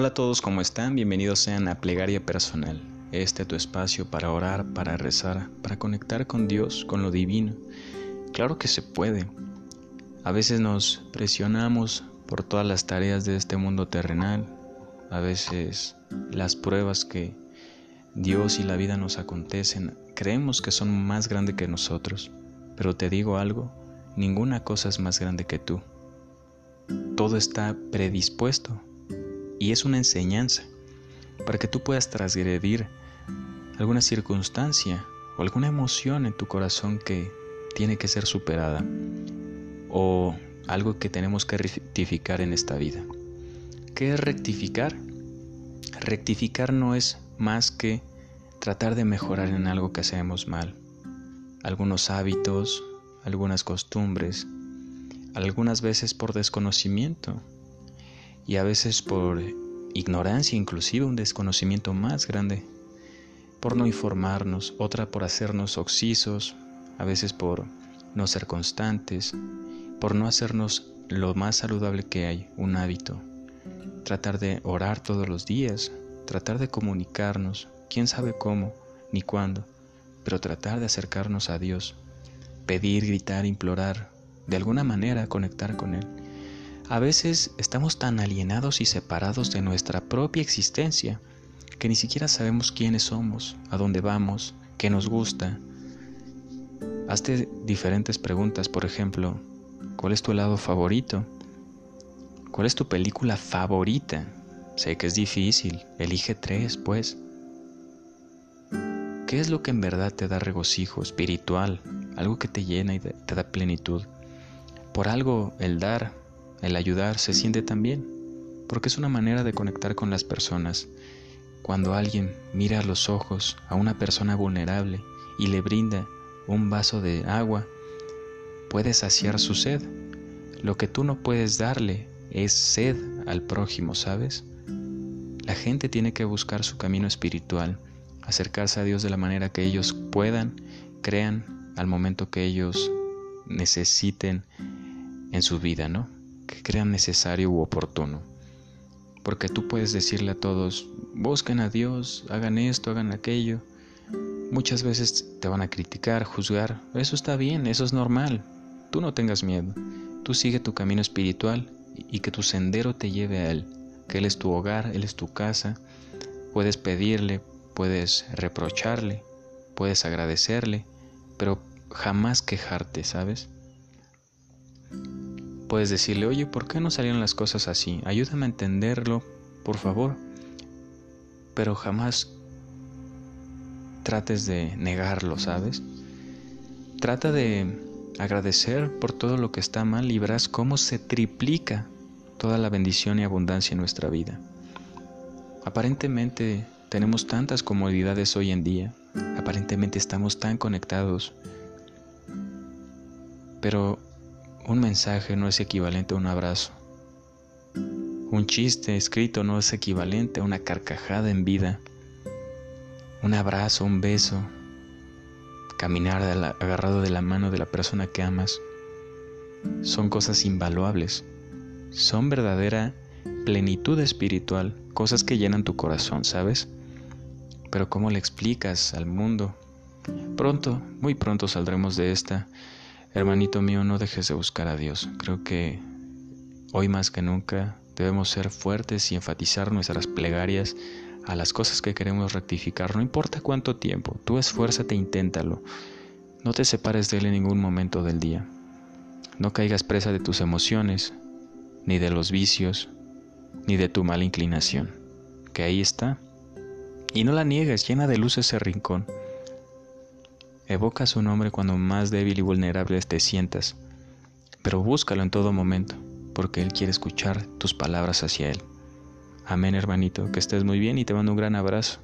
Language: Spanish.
Hola a todos, ¿cómo están? Bienvenidos sean a Plegaria Personal. Este es tu espacio para orar, para rezar, para conectar con Dios, con lo divino. Claro que se puede. A veces nos presionamos por todas las tareas de este mundo terrenal, a veces las pruebas que Dios y la vida nos acontecen, creemos que son más grandes que nosotros, pero te digo algo, ninguna cosa es más grande que tú. Todo está predispuesto y es una enseñanza para que tú puedas transgredir alguna circunstancia o alguna emoción en tu corazón que tiene que ser superada o algo que tenemos que rectificar en esta vida. ¿Qué es rectificar? Rectificar no es más que tratar de mejorar en algo que hacemos mal. Algunos hábitos, algunas costumbres, algunas veces por desconocimiento y a veces por ignorancia, inclusive un desconocimiento más grande, por no informarnos, otra por hacernos oxisos, a veces por no ser constantes, por no hacernos lo más saludable que hay, un hábito. Tratar de orar todos los días, tratar de comunicarnos, quién sabe cómo ni cuándo, pero tratar de acercarnos a Dios, pedir, gritar, implorar, de alguna manera conectar con Él. A veces estamos tan alienados y separados de nuestra propia existencia que ni siquiera sabemos quiénes somos, a dónde vamos, qué nos gusta. Hazte diferentes preguntas, por ejemplo, ¿cuál es tu helado favorito? ¿Cuál es tu película favorita? Sé que es difícil, elige tres, pues. ¿Qué es lo que en verdad te da regocijo espiritual, algo que te llena y te da plenitud? Por algo el dar el ayudar se siente también, porque es una manera de conectar con las personas. Cuando alguien mira a los ojos a una persona vulnerable y le brinda un vaso de agua, puede saciar su sed. Lo que tú no puedes darle es sed al prójimo, ¿sabes? La gente tiene que buscar su camino espiritual, acercarse a Dios de la manera que ellos puedan, crean al momento que ellos necesiten en su vida, ¿no? Que crean necesario u oportuno. Porque tú puedes decirle a todos, busquen a Dios, hagan esto, hagan aquello. Muchas veces te van a criticar, juzgar. Eso está bien, eso es normal. Tú no tengas miedo. Tú sigue tu camino espiritual y que tu sendero te lleve a Él. Que Él es tu hogar, Él es tu casa. Puedes pedirle, puedes reprocharle, puedes agradecerle, pero jamás quejarte, ¿sabes? Puedes decirle, oye, ¿por qué no salieron las cosas así? Ayúdame a entenderlo, por favor. Pero jamás trates de negarlo, ¿sabes? Trata de agradecer por todo lo que está mal y verás cómo se triplica toda la bendición y abundancia en nuestra vida. Aparentemente tenemos tantas comodidades hoy en día, aparentemente estamos tan conectados, pero un mensaje no es equivalente a un abrazo. Un chiste escrito no es equivalente a una carcajada en vida. Un abrazo, un beso, caminar agarrado de la mano de la persona que amas, son cosas invaluables. Son verdadera plenitud espiritual, cosas que llenan tu corazón, ¿sabes? Pero ¿cómo le explicas al mundo? Pronto, muy pronto saldremos de esta Hermanito mío, no dejes de buscar a Dios. Creo que hoy más que nunca debemos ser fuertes y enfatizar nuestras plegarias a las cosas que queremos rectificar, no importa cuánto tiempo, tú esfuérzate e inténtalo. No te separes de Él en ningún momento del día. No caigas presa de tus emociones, ni de los vicios, ni de tu mala inclinación, que ahí está. Y no la niegues, llena de luz ese rincón. Evoca su nombre cuando más débil y vulnerable te sientas, pero búscalo en todo momento, porque Él quiere escuchar tus palabras hacia Él. Amén, hermanito, que estés muy bien y te mando un gran abrazo.